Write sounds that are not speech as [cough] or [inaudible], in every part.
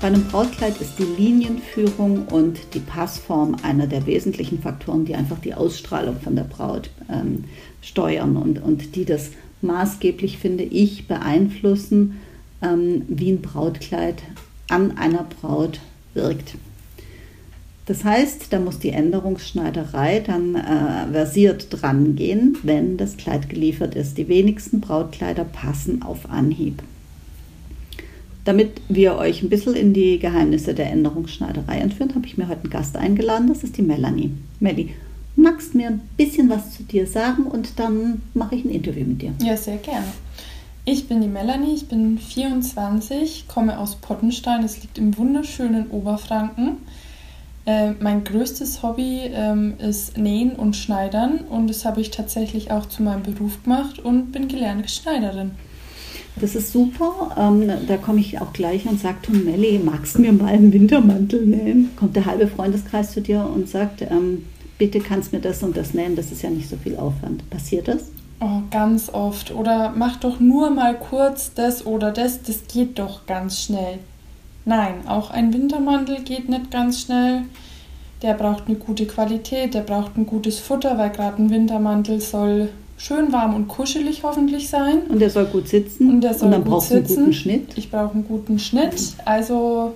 Bei einem Brautkleid ist die Linienführung und die Passform einer der wesentlichen Faktoren, die einfach die Ausstrahlung von der Braut ähm, steuern und, und die das maßgeblich, finde ich, beeinflussen, ähm, wie ein Brautkleid an einer Braut wirkt. Das heißt, da muss die Änderungsschneiderei dann äh, versiert dran gehen, wenn das Kleid geliefert ist. Die wenigsten Brautkleider passen auf Anhieb. Damit wir euch ein bisschen in die Geheimnisse der Änderungsschneiderei entführen, habe ich mir heute einen Gast eingeladen. Das ist die Melanie. Melly, magst du mir ein bisschen was zu dir sagen und dann mache ich ein Interview mit dir. Ja, sehr gerne. Ich bin die Melanie, ich bin 24, komme aus Pottenstein, es liegt im wunderschönen Oberfranken. Äh, mein größtes Hobby ähm, ist Nähen und Schneidern und das habe ich tatsächlich auch zu meinem Beruf gemacht und bin gelernte Schneiderin. Das ist super. Ähm, da komme ich auch gleich und sage, du Melli, magst du mir mal einen Wintermantel nähen? Kommt der halbe Freundeskreis zu dir und sagt, ähm, bitte kannst du mir das und das nähen, das ist ja nicht so viel Aufwand. Passiert das? Oh, ganz oft. Oder mach doch nur mal kurz das oder das, das geht doch ganz schnell. Nein, auch ein Wintermantel geht nicht ganz schnell. Der braucht eine gute Qualität, der braucht ein gutes Futter, weil gerade ein Wintermantel soll schön warm und kuschelig hoffentlich sein. Und der soll gut sitzen. Und der soll und dann gut brauchst du einen sitzen. guten Schnitt. Ich brauche einen guten Schnitt. Also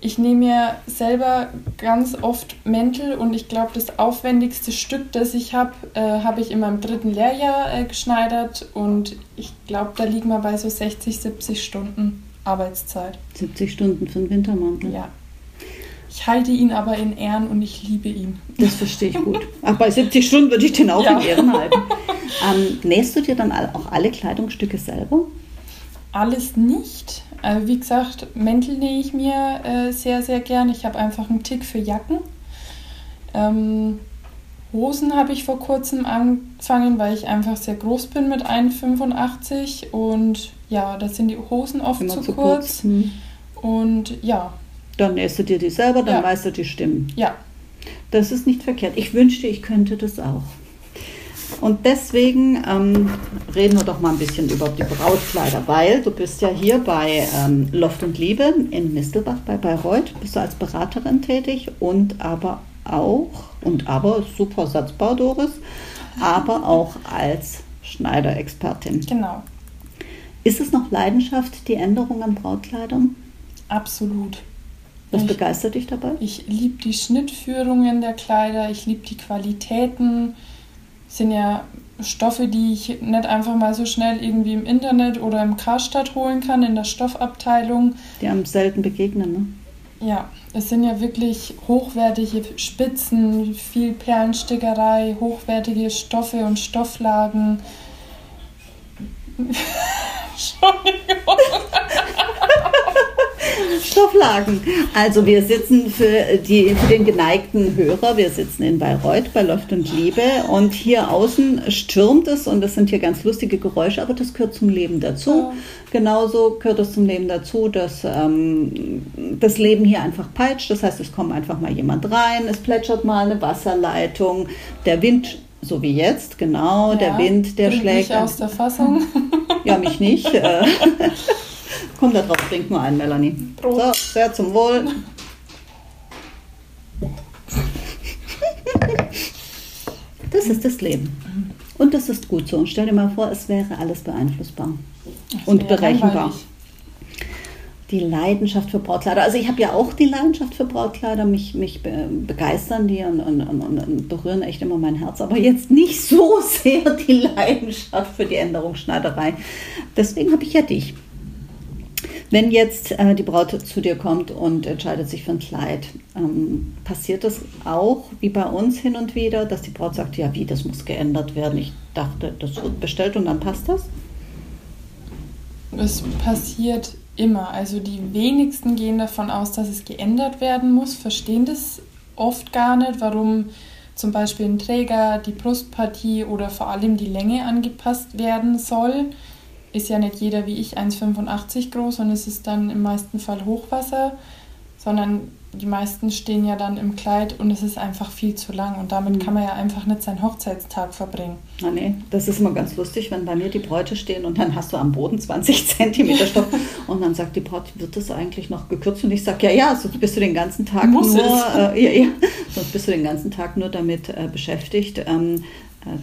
ich nehme mir selber ganz oft Mäntel und ich glaube, das aufwendigste Stück, das ich habe, äh, habe ich in meinem dritten Lehrjahr äh, geschneidert und ich glaube, da liegen wir bei so 60, 70 Stunden Arbeitszeit. 70 Stunden für einen Wintermantel. Ja. Ich halte ihn aber in Ehren und ich liebe ihn. Das verstehe ich gut. Ach, bei 70 Stunden würde ich den auch Ja. in Ehren halten. Ähm, nähst du dir dann auch alle Kleidungsstücke selber? Alles nicht. Also wie gesagt, Mäntel nähe ich mir äh, sehr, sehr gern. Ich habe einfach einen Tick für Jacken. Ähm, Hosen habe ich vor kurzem angefangen, weil ich einfach sehr groß bin mit 1,85 und ja, da sind die Hosen oft zu, zu kurz. kurz. Hm. Und ja, Dann nähst du dir die selber, dann Ja. weißt du die Stimmen. ja, Das ist nicht verkehrt. Ich wünschte, ich könnte das auch. Und deswegen ähm, reden wir doch mal ein bisschen über die Brautkleider, weil du bist ja hier bei ähm, Loft und Liebe in Mistelbach bei Bayreuth, bist du als Beraterin tätig und aber auch, und aber, super Satzbau, Doris, [laughs] aber auch als Schneiderexpertin. genau. Ist es noch Leidenschaft, die Änderung an Brautkleidern? Absolut. Was Ich- begeistert dich dabei? Ich liebe die Schnittführungen der Kleider, ich liebe die Qualitäten. Sind ja Stoffe, die ich nicht einfach mal so schnell irgendwie im Internet oder im Karstadt holen kann, in der Stoffabteilung. Die einem selten begegnen, ne? Ja, es sind ja wirklich hochwertige Spitzen, viel Perlenstickerei, hochwertige Stoffe und Stofflagen. [laughs] Entschuldigung. Stofflagen. Also wir sitzen für, die, für den geneigten Hörer, wir sitzen in Bayreuth bei Loft und Liebe und hier außen stürmt es und das sind hier ganz lustige Geräusche, aber das gehört zum Leben dazu. Ja. Genauso gehört es zum Leben dazu, dass ähm, das Leben hier einfach peitscht. Das heißt, es kommt einfach mal jemand rein, es plätschert mal eine Wasserleitung, der Wind, so wie jetzt, genau, der Ja, Wind, der schlägt. mich aus der Fassung. Ja, mich nicht. [laughs] [laughs] Komm da drauf, trink nur ein, Melanie. Prost. So, sehr zum Wohl. Das ist das Leben. Und das ist gut so. Und stell dir mal vor, es wäre alles beeinflussbar und wäre berechenbar. langweilig. Die Leidenschaft für Brautkleider. Also ich habe ja auch die Leidenschaft für Brautkleider. Mich, mich be begeistern die und, und, und, und berühren echt immer mein Herz. Aber jetzt nicht so [laughs] sehr die Leidenschaft für die Änderungsschneiderei. Deswegen habe ich ja dich. Wenn jetzt äh, die Braut zu dir kommt und entscheidet sich für ein Kleid, ähm, passiert das auch wie bei uns hin und wieder, dass die Braut sagt, ja wie, das muss geändert werden. Ich dachte, das wird bestellt und dann passt das? Es passiert immer. Also die wenigsten gehen davon aus, dass es geändert werden muss, verstehen das oft gar nicht, warum zum Beispiel ein Träger, die Brustpartie oder vor allem die Länge angepasst werden soll. Ist ja nicht jeder wie ich 1,85 groß und es ist dann im meisten Fall Hochwasser, sondern die meisten stehen ja dann im Kleid und es ist einfach viel zu lang und damit mhm. kann man ja einfach nicht seinen Hochzeitstag verbringen. Na nee, das ist immer ganz lustig, wenn bei mir die Bräute stehen und dann hast du am Boden 20 [laughs] Zentimeter Stoff und dann sagt die Braut, wird das eigentlich noch gekürzt? Und ich sage, ja, ja, sonst bist du den ganzen Tag Muss nur, äh, ja, ja, sonst bist du den ganzen Tag nur damit äh, beschäftigt, ähm, äh,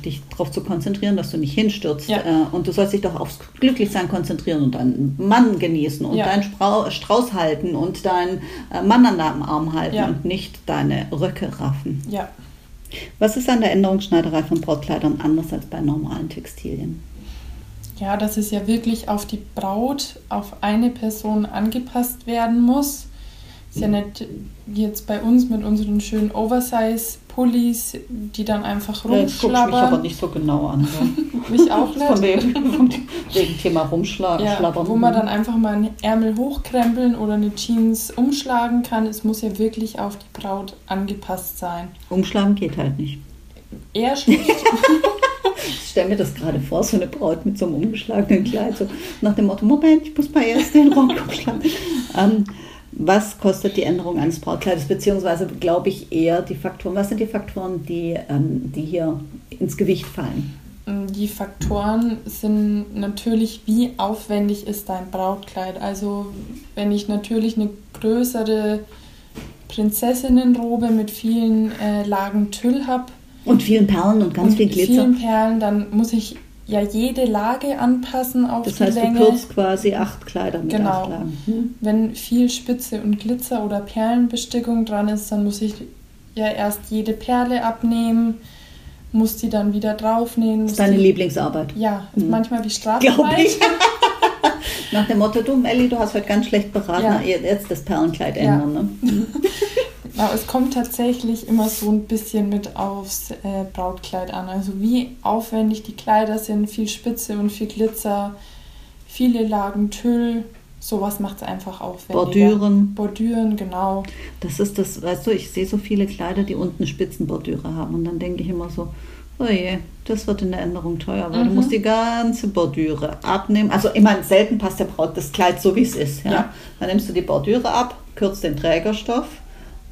dich darauf zu konzentrieren, dass du nicht hinstürzt. Ja. Äh, und du sollst dich doch aufs Glücklichsein konzentrieren und deinen Mann genießen und ja. deinen Strauß halten und deinen äh, Mann an deinem Arm halten ja. und nicht deine Röcke raffen. Ja. Was ist an der Änderungsschneiderei von Brautkleidern anders als bei normalen Textilien? Ja, dass es ja wirklich auf die Braut, auf eine Person angepasst werden muss. Ist ja nicht wie jetzt bei uns mit unseren schönen Oversize-Pullis, die dann einfach rumschlabbern. Ja, mich aber nicht so genau an. So. [laughs] mich auch nicht. Von wegen, wegen Thema rumschlabbern. Ja, wo man dann einfach mal einen Ärmel hochkrempeln oder eine Jeans umschlagen kann. Es muss ja wirklich auf die Braut angepasst sein. Umschlagen geht halt nicht. Eher schlecht. [laughs] ich stelle mir das gerade vor, so eine Braut mit so einem umgeschlagenen Kleid, so nach dem Motto, Moment, ich muss mal erst den Rock umschlagen. Ähm, was kostet die Änderung eines Brautkleides, beziehungsweise glaube ich eher die Faktoren, was sind die Faktoren, die, ähm, die hier ins Gewicht fallen? Die Faktoren sind natürlich, wie aufwendig ist dein Brautkleid. Also wenn ich natürlich eine größere Prinzessinnenrobe mit vielen äh, Lagen Tüll habe. Und vielen Perlen und ganz und viel Glitzer. vielen Perlen, dann muss ich ja jede Lage anpassen auf das die heißt, Länge. Du kürzt quasi acht Kleider mit genau. acht Lagen. Hm. Wenn viel Spitze und Glitzer oder Perlenbestickung dran ist, dann muss ich ja erst jede Perle abnehmen, muss die dann wieder draufnehmen. Das ist deine die, Lieblingsarbeit. Ja, hm. manchmal wie Strafarbeit. ich. [laughs] Nach dem Motto, du Melli, du hast heute ganz schlecht beraten, ja. jetzt das Perlenkleid ändern. Ja. Ne? Aber es kommt tatsächlich immer so ein bisschen mit aufs äh, Brautkleid an. Also wie aufwendig die Kleider sind, viel Spitze und viel Glitzer, viele Lagen Tüll. Sowas macht es einfach aufwendiger. Bordüren. Bordüren, genau. Das ist das, weißt du, ich sehe so viele Kleider, die unten Spitzenbordüre haben. Und dann denke ich immer so, oh je, das wird in der Änderung teuer, weil mhm. du musst die ganze Bordüre abnehmen. Also meine, selten passt der Braut das Kleid so, wie es ist. Ja? ja? Dann nimmst du die Bordüre ab, kürzt den Trägerstoff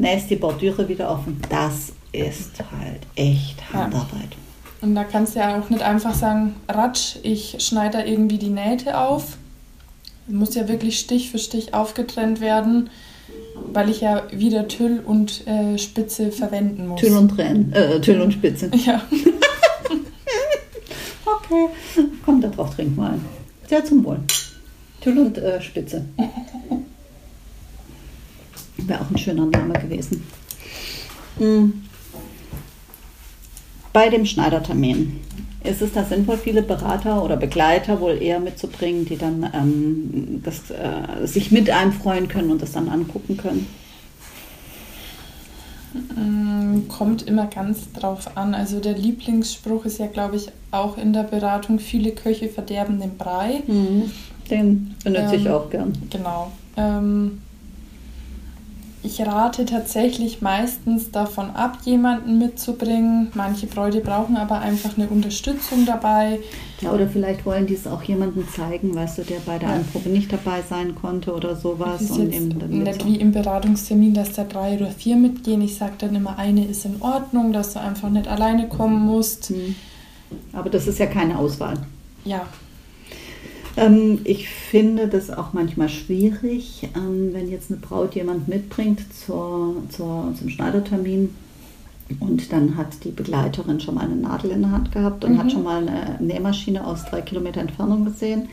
nähst die Bordüre wieder und das ist halt echt Handarbeit. Ja. Und da kannst du ja auch nicht einfach sagen, ratsch, ich schneide da irgendwie die Nähte auf. Muss ja wirklich Stich für Stich aufgetrennt werden, weil ich ja wieder Tüll und äh, Spitze verwenden muss. Tüll und Tränen, äh, Tüll und Spitze. [laughs] Ja. [laughs] okay, komm da drauf, trink mal. Sehr zum Wohl. Tüll und äh, Spitze. Wäre auch ein schöner Name gewesen. Hm. Bei dem Schneidertermin ist es da sinnvoll, viele Berater oder Begleiter wohl eher mitzubringen, die dann ähm, das, äh, sich mit einem freuen können und das dann angucken können? Hm, kommt immer ganz drauf an. Also der Lieblingsspruch ist ja, glaube ich, auch in der Beratung, viele Köche verderben den Brei. Mhm. Den benutze ähm, ich auch gern. Genau. Ähm, ich rate tatsächlich meistens davon ab, jemanden mitzubringen. Manche Bräute brauchen aber einfach eine Unterstützung dabei. Ja, oder vielleicht wollen die es auch jemandem zeigen, weißt du, der bei der ja. Anprobe nicht dabei sein konnte oder sowas. Es ist und jetzt nicht wie im Beratungstermin, dass da drei oder vier mitgehen. Ich sage dann immer, eine ist in Ordnung, dass du einfach nicht alleine kommen musst. Hm. Aber das ist ja keine Auswahl. Ja, ähm, ich finde das auch manchmal schwierig, ähm, wenn jetzt eine Braut jemand mitbringt zur, zur, zum Schneidertermin und dann hat die Begleiterin schon mal eine Nadel in der Hand gehabt und mhm. hat schon mal eine Nähmaschine aus drei Kilometer Entfernung gesehen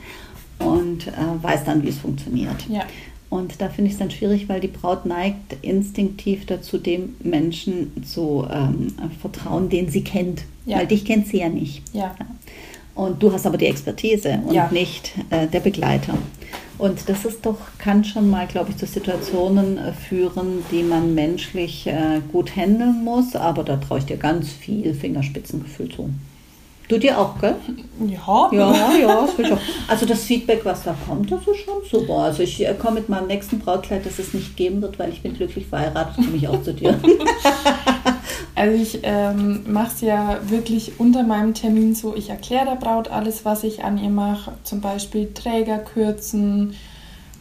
und äh, weiß dann, wie es funktioniert. Ja. Und da finde ich es dann schwierig, weil die Braut neigt instinktiv dazu, dem Menschen zu ähm, vertrauen, den sie kennt. Ja. Weil dich kennt sie ja nicht. Ja. Und du hast aber die Expertise und ja. nicht äh, der Begleiter. Und das ist doch, kann schon mal, glaube ich, zu Situationen äh, führen, die man menschlich äh, gut handeln muss, aber da traue ich dir ganz viel Fingerspitzengefühl zu. Du dir auch, gell? Ja. Ja, ja, das will ich auch. Also das Feedback, was da kommt, das ist schon super. Also ich äh, komme mit meinem nächsten Brautkleid, das es nicht geben wird, weil ich bin glücklich verheiratet, komme ich auch zu dir. [laughs] Also ich ähm, mache es ja wirklich unter meinem Termin so, ich erkläre der Braut alles, was ich an ihr mache, zum Beispiel Träger kürzen,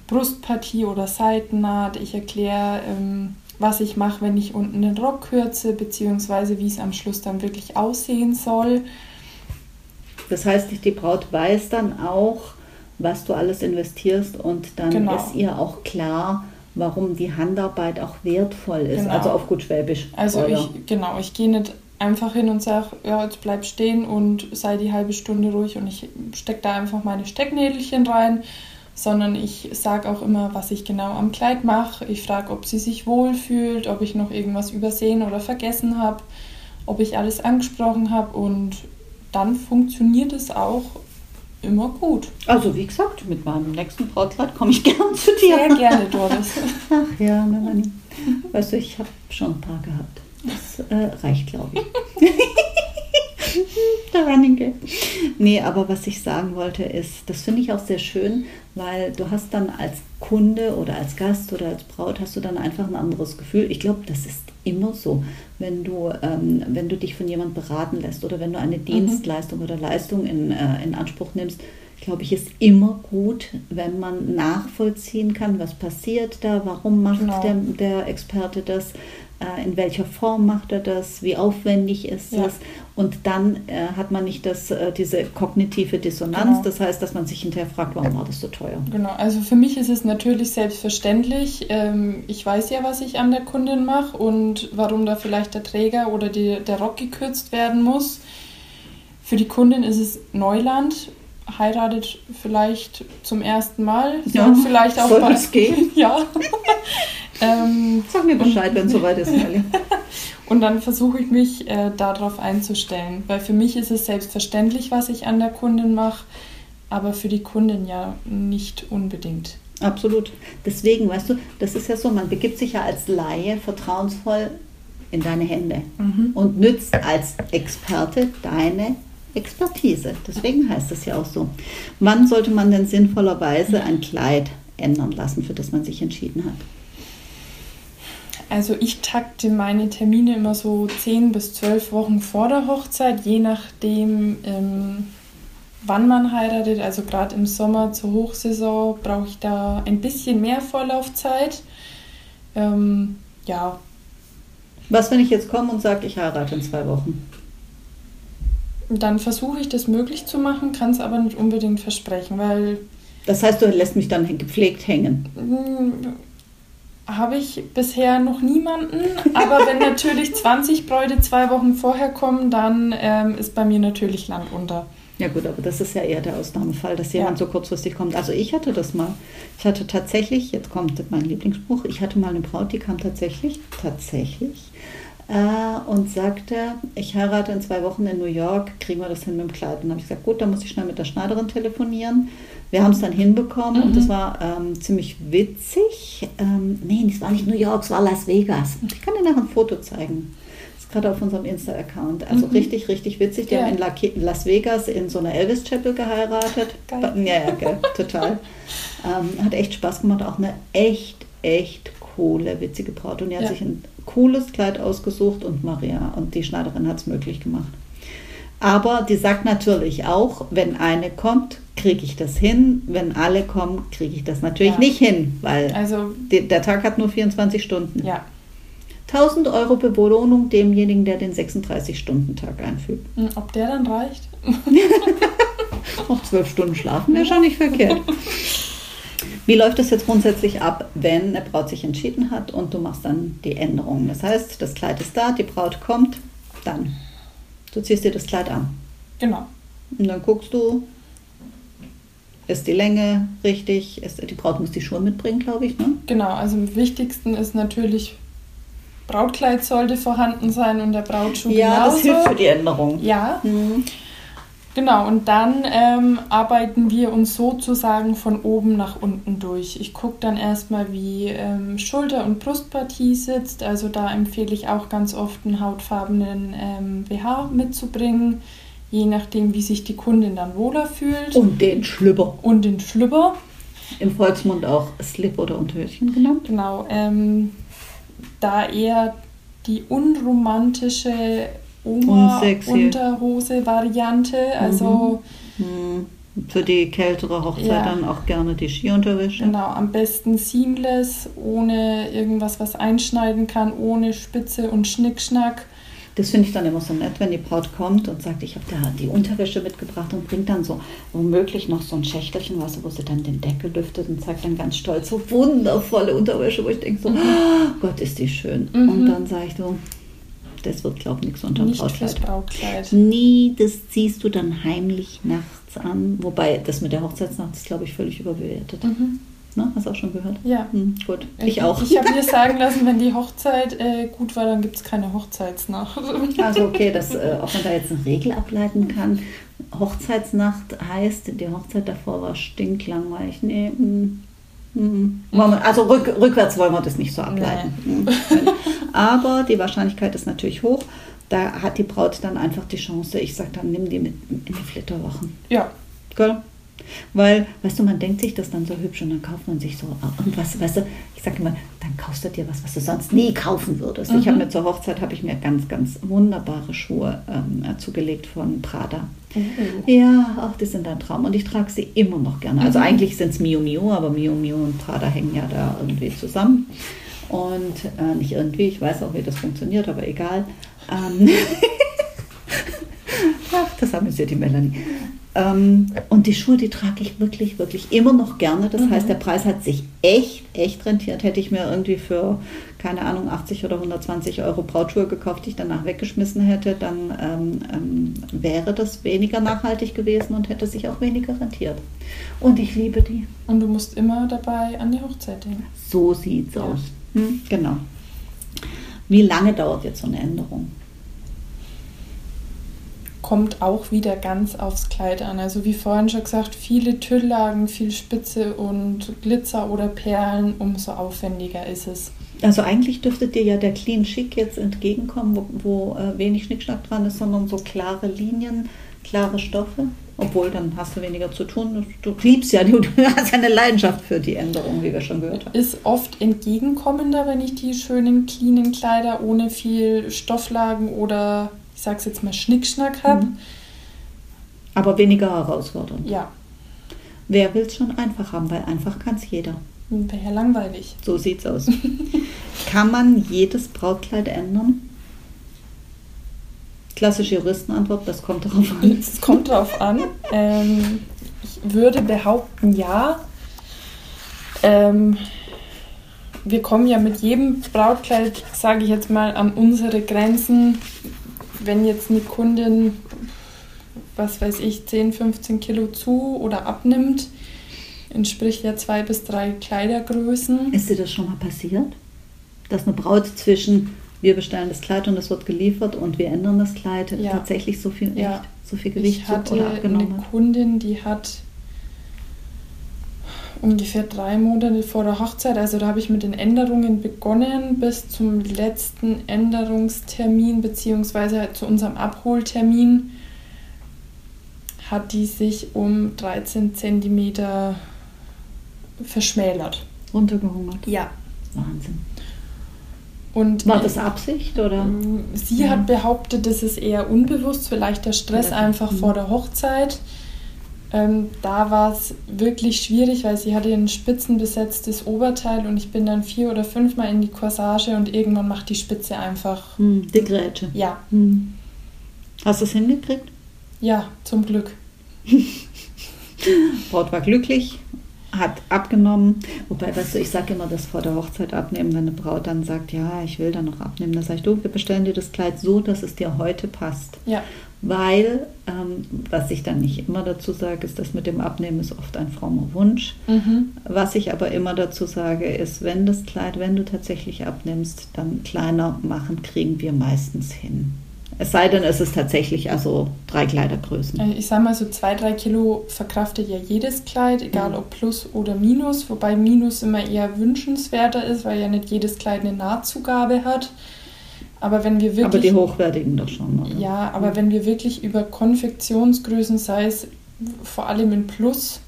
Brustpartie oder Seitennaht. Ich erkläre, ähm, was ich mache, wenn ich unten den Rock kürze, beziehungsweise wie es am Schluss dann wirklich aussehen soll. Das heißt, die Braut weiß dann auch, was du alles investierst und dann genau. ist ihr auch klar, warum die Handarbeit auch wertvoll ist. Genau. Also auf gut Schwäbisch. Also ich, genau, ich gehe nicht einfach hin und sage, ja, jetzt bleib stehen und sei die halbe Stunde ruhig und ich stecke da einfach meine Stecknädelchen rein, sondern ich sage auch immer, was ich genau am Kleid mache. Ich frage, ob sie sich wohlfühlt, ob ich noch irgendwas übersehen oder vergessen habe, ob ich alles angesprochen habe und dann funktioniert es auch immer gut. Also wie gesagt, mit meinem nächsten Brautkleid komme ich [laughs] gern zu dir. Sehr gerne, Doris. [laughs] Ach ja, Melanie. Weißt du, ich habe schon ein paar gehabt. Das äh, reicht, glaube ich. [laughs] [laughs] Der Running Gag. Nee, aber was ich sagen wollte ist, das finde ich auch sehr schön, weil du hast dann als Kunde oder als Gast oder als Braut hast du dann einfach ein anderes Gefühl. Ich glaube, das ist immer so, wenn du, ähm, wenn du dich von jemandem beraten lässt oder wenn du eine mhm. Dienstleistung oder Leistung in, äh, in Anspruch nimmst, glaube ich, ist immer gut, wenn man nachvollziehen kann, was passiert da, warum macht genau. der, der Experte das, äh, in welcher Form macht er das, wie aufwendig ist ja. es. Und dann äh, hat man nicht das, äh, diese kognitive Dissonanz, genau. das heißt, dass man sich hinterher fragt, warum war das so teuer. Genau, also für mich ist es natürlich selbstverständlich. Ähm, ich weiß ja, was ich an der Kundin mache und warum da vielleicht der Träger oder die, der Rock gekürzt werden muss. Für die Kundin ist es Neuland, heiratet vielleicht zum ersten Mal. Ja, vielleicht auch soll es gehen? [laughs] Ja. [laughs] Ähm, Sag mir Bescheid, wenn es [laughs] soweit ist, Nelly. Und dann versuche ich mich äh, darauf einzustellen, weil für mich ist es selbstverständlich, was ich an der Kundin mache, aber für die Kundin ja nicht unbedingt. Absolut. Deswegen, weißt du, das ist ja so, man begibt sich ja als Laie vertrauensvoll in deine Hände mhm. und nützt als Experte deine Expertise. Deswegen heißt es ja auch so. Wann sollte man denn sinnvollerweise ein Kleid ändern lassen, für das man sich entschieden hat? Also ich takte meine Termine immer so 10 bis 12 Wochen vor der Hochzeit, je nachdem, ähm, wann man heiratet. Also gerade im Sommer zur Hochsaison brauche ich da ein bisschen mehr Vorlaufzeit. Ähm, ja. Was, wenn ich jetzt komme und sage, ich heirate in zwei Wochen? Dann versuche ich das möglich zu machen, kann es aber nicht unbedingt versprechen, weil... Das heißt, du lässt mich dann gepflegt hängen? Mm, habe ich bisher noch niemanden, aber wenn [laughs] natürlich 20 Bräute zwei Wochen vorher kommen, dann ähm, ist bei mir natürlich Land unter. Ja gut, aber das ist ja eher der Ausnahmefall, dass jemand ja. so kurzfristig kommt. Also ich hatte das mal. Ich hatte tatsächlich, jetzt kommt mein Lieblingsspruch, ich hatte mal eine Braut, die kam tatsächlich, tatsächlich äh, und sagte, ich heirate in zwei Wochen in New York, kriegen wir das hin mit dem Kleid? Und dann habe ich gesagt, gut, dann muss ich schnell mit der Schneiderin telefonieren. Wir haben es dann hinbekommen mhm. und das war ähm, ziemlich witzig. Ähm, nee, es war nicht New York, es war Las Vegas. Ich kann dir nachher ein Foto zeigen. Das ist gerade auf unserem Insta-Account. Also mhm. richtig, richtig witzig. Die ja. haben in Las Vegas in so einer Elvis Chapel geheiratet. Geil. Ja, ja, geil, [laughs] total. ähm, hat echt Spaß gemacht. Auch eine echt, echt coole, witzige Braut. Und die hat ja. sich ein cooles Kleid ausgesucht und Maria und die Schneiderin hat es möglich gemacht. Aber die sagt natürlich auch, wenn eine kommt, kriege ich das hin. Wenn alle kommen, kriege ich das natürlich ja. nicht hin, weil also, die, der Tag hat nur 24 Stunden. Ja. 1000 Euro Belohnung demjenigen, der den 36-Stunden-Tag einfügt. Ob der dann reicht? [laughs] Noch zwölf Stunden schlafen wäre schon nicht verkehrt. [laughs] Wie läuft das jetzt grundsätzlich ab, wenn eine Braut sich entschieden hat und du machst dann die Änderungen? Das heißt, das Kleid ist da, die Braut kommt, dann. Du ziehst dir das Kleid an. Genau. Und dann guckst du, ist die Länge richtig? Ist, die Braut muss die Schuhe mitbringen, glaube ich. Ne? Genau, also am wichtigsten ist natürlich, Brautkleid sollte vorhanden sein und der Brautschuh ja, genauso. Ja, das hilft für die Änderung. Ja. Mhm. Genau, und dann ähm, arbeiten wir uns sozusagen von oben nach unten durch. Ich gucke dann erstmal, wie ähm, Schulter- und Brustpartie sitzt. Also da empfehle ich auch ganz oft einen hautfarbenen ähm, BH mitzubringen je nachdem, wie sich die Kundin dann wohler fühlt. Und den Schlüpper. Und den Schlüpper. Im Volksmund auch Slip oder Unterhöschen genannt. Genau. Ähm, da eher die unromantische Oma-Unterhose-Variante. Also Hm. Für die kältere Hochzeit Ja. dann auch gerne die Skiunterwäsche. genau, am besten seamless, ohne irgendwas, was einschneiden kann, ohne Spitze und Schnickschnack. Das finde ich dann immer so nett, wenn die Braut kommt und sagt, ich habe da die Unterwäsche mitgebracht und bringt dann so womöglich noch so ein Schächtelchen, weißt du, wo sie dann den Deckel lüftet und zeigt dann ganz stolz so wundervolle Unterwäsche, wo ich denke so, oh [gasps] Gott, ist die schön. Mhm. Und dann sage ich so, das wird, glaube ich, nichts unterm Nicht fürs Brautkleid. Brautkleid. Nie, das ziehst du dann heimlich nachts an. Wobei, das mit der Hochzeitsnacht ist, glaube ich, völlig überbewertet. Mhm. Ne? Hast du auch schon gehört? Ja. Hm, gut, ich auch. Ich habe mir [laughs] sagen lassen, wenn die Hochzeit äh, gut war, dann gibt es keine Hochzeitsnacht. [laughs] Also okay, das, äh, ob man da jetzt eine Regel ableiten kann. Hochzeitsnacht heißt, die Hochzeit davor war stinklangweilig. Nee, mm, mm. Wollen wir- Also rück, rückwärts wollen wir das nicht so ableiten. Mm. Aber die Wahrscheinlichkeit ist natürlich hoch. Da hat die Braut dann einfach die Chance, ich sage dann, nimm die mit in die Flitterwochen. ja, Gell? Weil, weißt du, man denkt sich das dann so hübsch und dann kauft man sich so irgendwas, weißt du, ich sage immer, dann kaufst du dir was, was du sonst nie kaufen würdest. Ich Mhm. habe mir zur Hochzeit, habe ich mir ganz, ganz wunderbare Schuhe ähm, zugelegt von Prada. Ja, auch die sind ein Traum und ich trage sie immer noch gerne. Also Mhm. eigentlich sind es Mio Mio, aber Mio Mio und Prada hängen ja da irgendwie zusammen. Und äh, nicht irgendwie, ich weiß auch, wie das funktioniert, aber egal. Ähm, [laughs] Ach, das amüsiert die Melanie. Ähm, und die Schuhe, die trage ich wirklich, wirklich immer noch gerne. Das Mhm. heißt, der Preis hat sich echt, echt rentiert. Hätte ich mir irgendwie für, keine Ahnung, 80 oder 120 Euro Brautschuhe gekauft, die ich danach weggeschmissen hätte, dann ähm, ähm, wäre das weniger nachhaltig gewesen und hätte sich auch weniger rentiert. Und ich liebe die. und du musst immer dabei an die Hochzeit denken. So sieht's Ja. aus. Hm, genau. Wie lange dauert jetzt so eine Änderung? Kommt auch wieder ganz aufs Kleid an. Also wie vorhin schon gesagt, viele Tülllagen, viel Spitze und Glitzer oder Perlen, umso aufwendiger ist es. Also eigentlich dürfte dir ja der Clean Chic jetzt entgegenkommen, wo, wo äh, wenig Schnickschnack dran ist, sondern so klare Linien, klare Stoffe. Obwohl, dann hast du weniger zu tun. Du liebst ja, du, hast ja eine Leidenschaft für die Änderung, wie wir schon gehört haben. Ist oft entgegenkommender, wenn ich die schönen, cleanen Kleider ohne viel Stofflagen oder ich sag's jetzt mal Schnickschnack habe. Mhm. Aber weniger herausfordernd. Ja, Wer will es schon einfach haben, weil einfach kann es jeder. wäre ja langweilig. So sieht's aus. kann man jedes Brautkleid ändern? Klassische Juristenantwort, das kommt darauf an. Es kommt drauf an. [laughs] Ähm, ich würde behaupten, ja. Ähm, wir kommen ja mit jedem Brautkleid, sage ich jetzt mal, an unsere Grenzen. Wenn jetzt eine Kundin, was weiß ich, 10, 15 Kilo zu oder abnimmt, entspricht ja zwei bis drei Kleidergrößen. Ist dir das schon mal passiert? Dass eine Braut zwischen wir bestellen das Kleid und es wird geliefert und wir ändern das Kleid Ja. tatsächlich so viel, Ja. echt, so viel Gewicht Ich hatte oder eine abgenommen hat? Kundin, die hat ungefähr drei Monate vor der Hochzeit, also da habe ich mit den Änderungen begonnen, bis zum letzten Änderungstermin beziehungsweise halt zu unserem Abholtermin hat die sich um 13 Zentimeter verschmälert. Runtergehungert. Ja. Wahnsinn. Und War das Absicht oder? Ähm, Sie Ja. hat behauptet, das ist eher unbewusst, vielleicht der Stress Vielleicht. einfach Mhm. vor der Hochzeit. Ähm, da war es wirklich schwierig, weil sie hatte ein spitzenbesetztes Oberteil und ich bin dann vier oder fünfmal in die Corsage und irgendwann macht die Spitze einfach. Hm, die Grätsche. Ja, Hm. Hast du es hingekriegt? ja, zum Glück. [laughs] Braut war glücklich, hat abgenommen. Wobei, weißt du, ich sage immer, das vor der Hochzeit abnehmen, wenn eine Braut dann sagt, ja, ich will dann noch abnehmen, dann sage ich, du, wir bestellen dir das Kleid so, dass es dir heute passt. Ja, Weil, ähm, was ich dann nicht immer dazu sage, ist, das mit dem Abnehmen ist oft ein frommer Wunsch. mhm. Was ich aber immer dazu sage, ist, wenn das Kleid, wenn du tatsächlich abnimmst, dann kleiner machen, kriegen wir meistens hin. Es sei denn, es ist tatsächlich also drei Kleidergrößen. Äh, Ich sag mal, so zwei, drei Kilo verkraftet ja jedes Kleid, egal Mhm. ob Plus oder Minus, wobei Minus immer eher wünschenswerter ist, weil ja nicht jedes Kleid eine Nahtzugabe hat. Aber wenn wir wirklich. Aber die hochwertigen doch schon, oder? Ja, aber wenn wir wirklich über Konfektionsgrößen, sei es vor allem in Plus,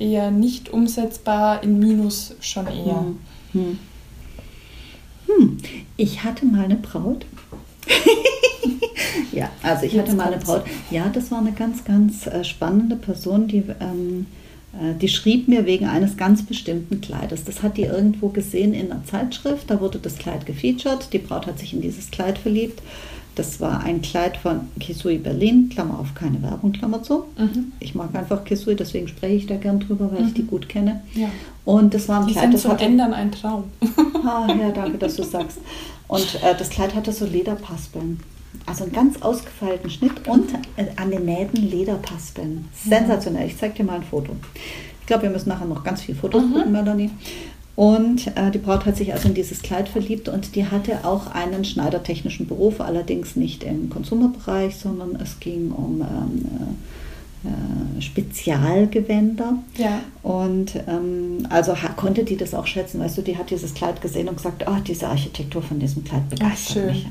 eher nicht umsetzbar, in Minus schon eher. Hm. Hm. Hm, ich hatte mal eine Braut. [laughs] [laughs] ja, also ich hatte mal eine. Braut. Ja, das war eine ganz, ganz äh, spannende Person, die, ähm, äh, die schrieb mir wegen eines ganz bestimmten Kleides. Das hat die irgendwo gesehen in einer Zeitschrift. Da wurde das Kleid gefeatured. Die Braut hat sich in dieses Kleid verliebt. Das war ein Kleid von Kisui Berlin, Klammer auf, keine Werbung, Klammer zu. Mhm. Ich mag einfach Kisui, deswegen spreche ich da gern drüber, weil ich die gut kenne. Ja. Und das war ein Die Kleid, sind das zum hatte... Ändern ein Traum. Ah, ja, danke, dass du sagst. Und äh, das Kleid hatte so Lederpaspeln. Also einen ganz ausgefeilten Schnitt und äh, an den Nähten Lederpaspeln. Sensationell. Ich zeige dir mal ein Foto. Ich glaube, wir müssen nachher noch ganz viele Fotos Mhm. gucken, Melanie. Und äh, die Braut hat sich also in dieses Kleid verliebt und die hatte auch einen schneidertechnischen Beruf, allerdings nicht im Konsumerbereich, sondern es ging um ähm, äh, äh, Spezialgewänder. Ja. Und ähm, also konnte die das auch schätzen, weißt du, die hat dieses Kleid gesehen und gesagt, oh, diese Architektur von diesem Kleid begeistert schön. mich.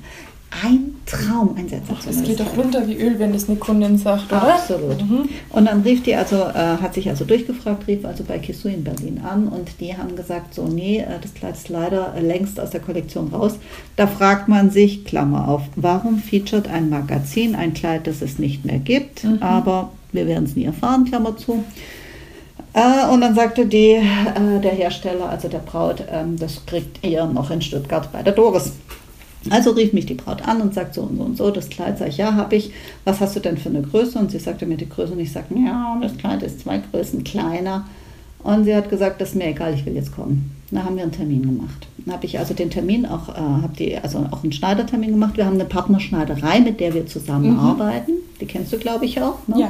Ein Traum, ein Ach, sensationelles das geht doch runter wie Öl, wenn das eine Kundin sagt, oder? Absolut. Mhm. Und dann rief die also, äh, hat sich also durchgefragt, rief also bei Kisui in Berlin an und die haben gesagt, so nee, äh, das Kleid ist leider äh, längst aus der Kollektion raus. Da fragt man sich, Klammer auf, warum featuret ein Magazin ein Kleid, das es nicht mehr gibt, Mhm. aber wir werden es nie erfahren, Klammer zu. Äh, und dann sagte die, äh, der Hersteller, also der Braut, ähm, das kriegt ihr noch in Stuttgart bei der Doris. Also rief mich die Braut an und sagt so und so und so, das Kleid, sag ich, ja, habe ich. Was hast du denn für eine Größe? Und sie sagte mir die Größe und ich sagte, ja, das Kleid ist zwei Größen kleiner. Und sie hat gesagt, das ist mir egal, ich will jetzt kommen. Da haben wir einen Termin gemacht. Dann habe ich also den Termin auch, äh, habe die, also auch einen Schneidertermin gemacht. Wir haben eine Partnerschneiderei, mit der wir zusammenarbeiten. Die kennst du, glaube ich, auch. Ne? Ja.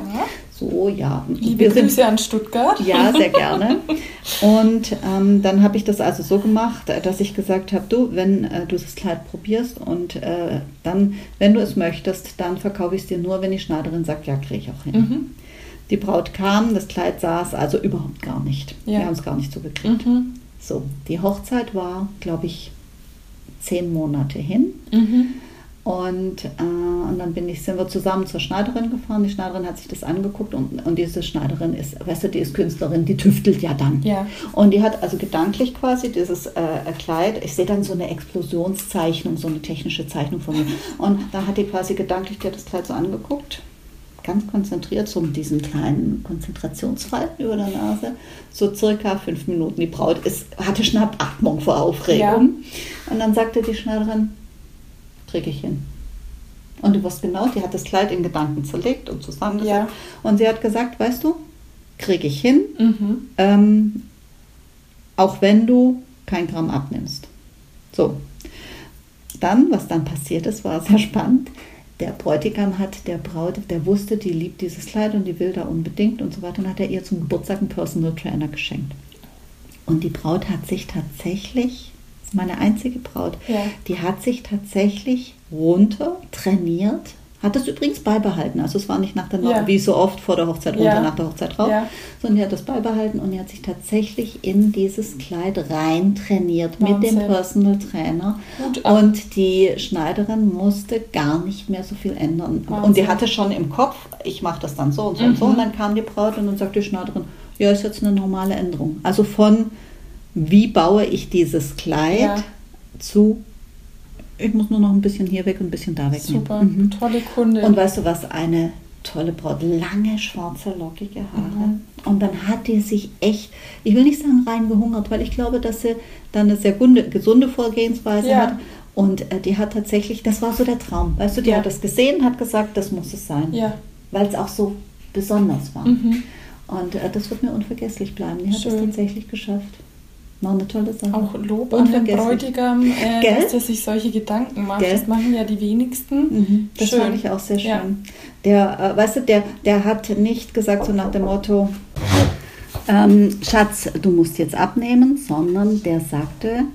So, ja. Liebe wir sind Grüße an Stuttgart. ja, sehr gerne. [laughs] Und ähm, dann habe ich das also so gemacht, dass ich gesagt habe, du, wenn äh, du das Kleid probierst und äh, dann, wenn du es möchtest, dann verkaufe ich es dir nur, wenn die Schneiderin sagt, ja, kriege ich auch hin. Mhm. Die Braut kam, das Kleid saß also überhaupt gar nicht. Ja. Wir haben es gar nicht so gekriegt. Mhm. So, die Hochzeit war, glaube ich, zehn Monate hin. Mhm. Und, äh, und dann bin ich, sind wir zusammen zur Schneiderin gefahren. Die Schneiderin hat sich das angeguckt und, und diese Schneiderin ist, weißt du, die ist Künstlerin, die tüftelt ja dann. Ja. Und die hat also gedanklich quasi dieses äh, Kleid, ich sehe dann so eine Explosionszeichnung, so eine technische Zeichnung von mir. Und da hat die quasi gedanklich, die hat das Kleid so angeguckt, ganz konzentriert, so mit diesen kleinen Konzentrationsfalten über der Nase, so circa fünf Minuten. Die Braut ist, hatte Schnappatmung vor Aufregung. Und dann sagte die Schneiderin, kriege ich hin. Und du wirst genau, die hat das Kleid in Gedanken zerlegt und zusammengesetzt. Ja. Und sie hat gesagt, weißt du, kriege ich hin, Mhm. ähm, auch wenn du kein Gramm abnimmst. So. Dann, was dann passiert ist, war sehr spannend. Der Bräutigam hat der Braut, der wusste, die liebt dieses Kleid und die will da unbedingt und so weiter, und hat er ihr zum Geburtstag einen Personal Trainer geschenkt. Und die Braut hat sich tatsächlich, meine einzige Braut, Ja. die hat sich tatsächlich runter trainiert, hat das übrigens beibehalten. Also es war nicht nach der, Ja. wie so oft vor der Hochzeit runter, Ja. nach der Hochzeit drauf, Ja. sondern die hat das beibehalten und die hat sich tatsächlich in dieses Kleid rein trainiert mit dem Wahnsinn. Personal Trainer. Hut ab. Und die Schneiderin musste gar nicht mehr so viel ändern. Wahnsinn. Und die hatte schon im Kopf, ich mache das dann so und so und so. Mhm. Und dann kam die Braut und dann sagt die Schneiderin, ja, ist jetzt eine normale Änderung. Also von wie baue ich dieses Kleid Ja. zu, ich muss nur noch ein bisschen hier weg und ein bisschen da weg. Super. Mhm. Tolle Kundin. Und weißt du was, eine tolle Braut, lange, schwarze, lockige Haare. Mhm. Und dann hat die sich echt, ich will nicht sagen rein gehungert, weil ich glaube, dass sie dann eine sehr gunde, gesunde Vorgehensweise Ja. hat. Und äh, die hat tatsächlich, das war so der Traum. Weißt du, die Ja. hat das gesehen, hat gesagt, das muss es sein. ja. Weil es auch so besonders war. Mhm. Und äh, das wird mir unvergesslich bleiben. Die hat es tatsächlich geschafft. War eine tolle Sache. Auch Lob an den. Bräutigam, äh, dass er sich solche Gedanken macht. Gell? Das machen ja die wenigsten. Mhm, das Schön. fand ich auch sehr schön. Ja. Der, äh, weißt du, der, der hat nicht gesagt so nach dem Motto, ähm, Schatz, du musst jetzt abnehmen, sondern der sagte,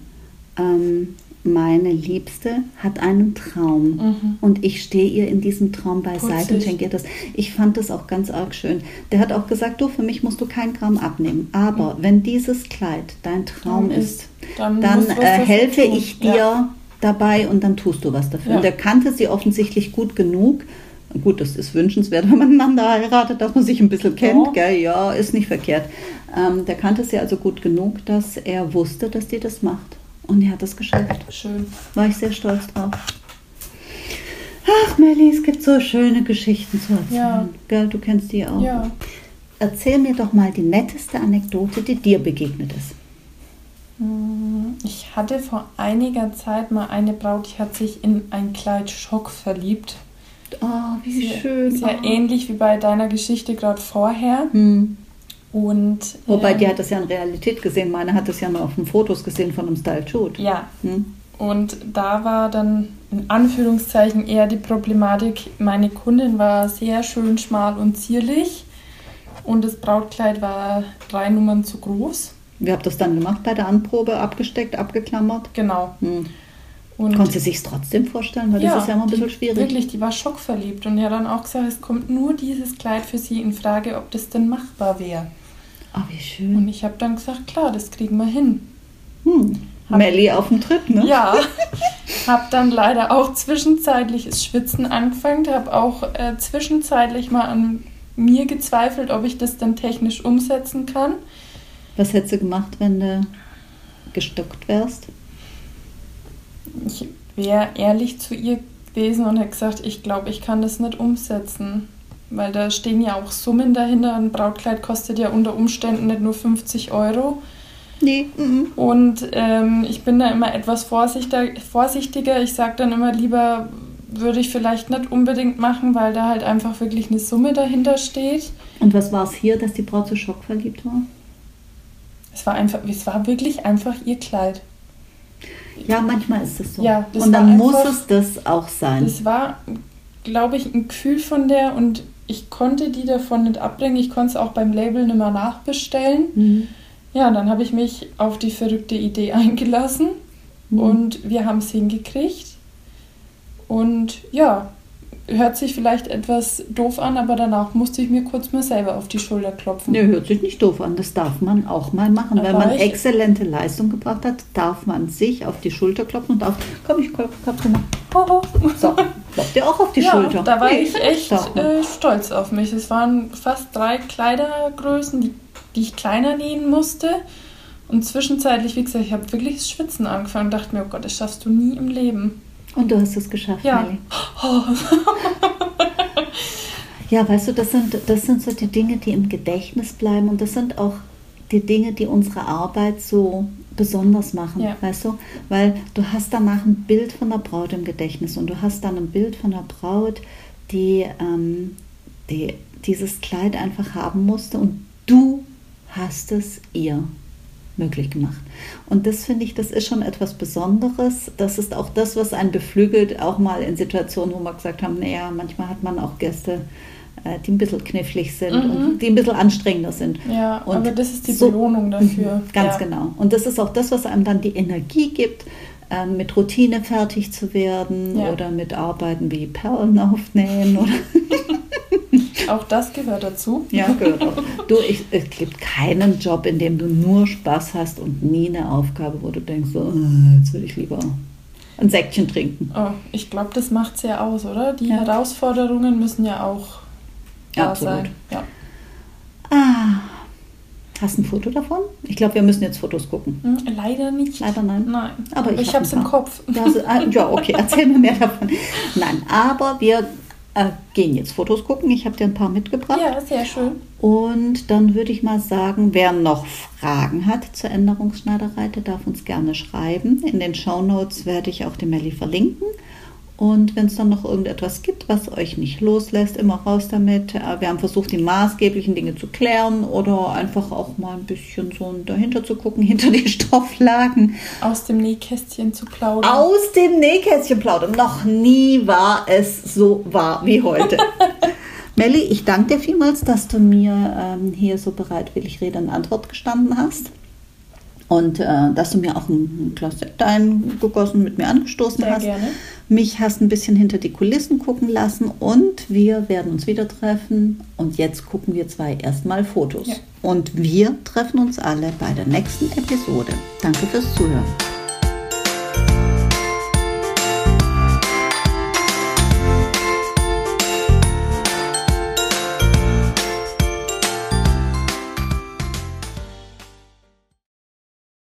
ähm, meine Liebste hat einen Traum Mhm. und ich stehe ihr in diesem Traum beiseite und schenke ihr das. Ich fand das auch ganz arg schön. Der hat auch gesagt, du, für mich musst du kein Gramm abnehmen, aber wenn dieses Kleid dein Traum Mhm. Traum ist, dann dann äh, helfe ich dir Ja. dabei und dann tust du was dafür. Ja. Und er kannte sie offensichtlich gut genug. Gut, das ist wünschenswert, [laughs] wenn man einander heiratet, dass man sich ein bisschen kennt, Ja. Ja, ist nicht verkehrt. Ähm, der kannte sie also gut genug, dass er wusste, dass die das macht. Und die hat es geschafft. Schön. War ich sehr stolz drauf. Ach, Melli, es gibt so schöne Geschichten zu erzählen. Ja. Gell, du kennst die auch. Ja. Erzähl mir doch mal die netteste Anekdote, die dir begegnet ist. Hm, Ich hatte vor einiger Zeit mal eine Braut, die hat sich in ein Kleid Schock verliebt. Oh, wie Sehr, schön. Sehr oh. ähnlich wie bei deiner Geschichte gerade vorher. Hm. Und Wobei, ähm, die hat das ja in Realität gesehen. Meine hat das ja nur auf den Fotos gesehen von einem Style Shoot. ja, Hm. Und da war dann in Anführungszeichen eher die Problematik, meine Kundin war sehr schön schmal und zierlich und das Brautkleid war drei Nummern zu groß. Wie habt ihr das dann gemacht bei der Anprobe? Abgesteckt, abgeklammert? Genau. Hm. Und Konnte sie sich trotzdem vorstellen? Weil das ist ja immer ein bisschen schwierig. Wirklich, die war schockverliebt und hat dann auch gesagt, es kommt nur dieses Kleid für sie in Frage, ob das denn machbar wäre. Oh, wie schön. Und ich habe dann gesagt, klar, das kriegen wir hin. Hm. Hab- Melli auf dem Trip, ne? Ja, [laughs] habe dann leider auch zwischenzeitliches Schwitzen angefangen, habe auch äh, zwischenzeitlich mal an mir gezweifelt, ob ich das dann technisch umsetzen kann. Was hättest du gemacht, wenn du gestockt wärst? Ich wäre ehrlich zu ihr gewesen und hätte gesagt, ich glaube, ich kann das nicht umsetzen. Weil da stehen ja auch Summen dahinter. Ein Brautkleid kostet ja unter Umständen nicht nur 50 Euro. Nee. mhm. Und ähm, ich bin da immer etwas vorsichtiger. Ich sage dann immer lieber, würde ich vielleicht nicht unbedingt machen, weil da halt einfach wirklich eine Summe dahinter steht. Und was war es hier, dass die Braut so schockverliebt war? Es war einfach, es war wirklich einfach ihr Kleid. Ja, manchmal ist es so. Ja, das Und dann war muss einfach- es das auch sein. Das war, glaube ich, ein Gefühl von der und ich konnte die davon nicht abbringen. Ich konnte es auch beim Label nicht mehr nachbestellen. Mhm. Ja, dann habe ich mich auf die verrückte Idee eingelassen Mhm. und wir haben es hingekriegt. Und ja, hört sich vielleicht etwas doof an, aber danach musste ich mir kurz mal selber auf die Schulter klopfen. Nee, hört sich nicht doof an. Das darf man auch mal machen. Wenn man exzellente Leistung gebracht hat, darf man sich auf die Schulter klopfen und darf, komm, ich klopfe mal. Hoho. So, klopft dir auch auf die ja, Schulter. da war Nee, ich echt äh, stolz auf mich. Es waren fast drei Kleidergrößen, die, die ich kleiner nähen musste. Und zwischenzeitlich, wie gesagt, ich habe wirklich das Schwitzen angefangen und dachte mir, oh Gott, das schaffst du nie im Leben. Und du hast es geschafft, Ja. Nelly. [laughs] Ja, weißt du, das sind, das sind so die Dinge, die im Gedächtnis bleiben und das sind auch die Dinge, die unsere Arbeit so besonders machen, Ja. weißt du? Weil du hast danach ein Bild von der Braut im Gedächtnis und du hast dann ein Bild von der Braut, die, ähm, die dieses Kleid einfach haben musste und du hast es ihr möglich gemacht. Und das finde ich, das ist schon etwas Besonderes. Das ist auch das, was einen beflügelt, auch mal in Situationen, wo wir gesagt haben, naja, manchmal hat man auch Gäste, äh, die ein bisschen knifflig sind Mhm. und die ein bisschen anstrengender sind. Ja, Und aber das ist die so- Belohnung dafür. Mhm, Ganz ja. genau. Und das ist auch das, was einem dann die Energie gibt, ähm, mit Routine fertig zu werden Ja. oder mit Arbeiten wie Perlen aufnähen oder [laughs] [laughs] [laughs] Auch das gehört dazu. ja, gehört auch. Du, ich, es gibt keinen Job, in dem du nur Spaß hast und nie eine Aufgabe, wo du denkst, so, äh, jetzt würde ich lieber ein Säckchen trinken. Oh, ich glaube, das macht es ja aus, oder? Die Ja. Herausforderungen müssen ja auch da Absolut. sein. Ja. Ah, hast du ein Foto davon? Ich glaube, wir müssen jetzt Fotos gucken. Hm, leider nicht. Leider nein. Nein. Aber ich ich hab habe es im. Kopf. Das, ah, ja, okay, erzähl mir mehr davon. Nein, aber wir äh, gehen jetzt Fotos gucken. Ich habe dir ein paar mitgebracht. Ja, sehr schön. Und dann würde ich mal sagen, wer noch Fragen hat zur Änderungsschneiderei, der darf uns gerne schreiben. In den Shownotes werde ich auch die Melli verlinken. Und wenn es dann noch irgendetwas gibt, was euch nicht loslässt, immer raus damit. Äh, Wir haben versucht, die maßgeblichen Dinge zu klären oder einfach auch mal ein bisschen so dahinter zu gucken, [laughs] hinter die Stofflagen. Aus dem Nähkästchen zu plaudern. Aus dem Nähkästchen plaudern. Noch nie war es so wahr wie heute. [laughs] Melli, ich danke dir vielmals, dass du mir ähm, hier so bereitwillig Rede und Antwort gestanden hast. Und äh, dass du mir auch ein, ein Glas Sekt eingegossen, mit mir angestoßen Sehr hast. gerne. Mich hast ein bisschen hinter die Kulissen gucken lassen und wir werden uns wieder treffen. Und jetzt gucken wir zwei erstmal Fotos. Ja. Und wir treffen uns alle bei der nächsten Episode. Danke fürs Zuhören.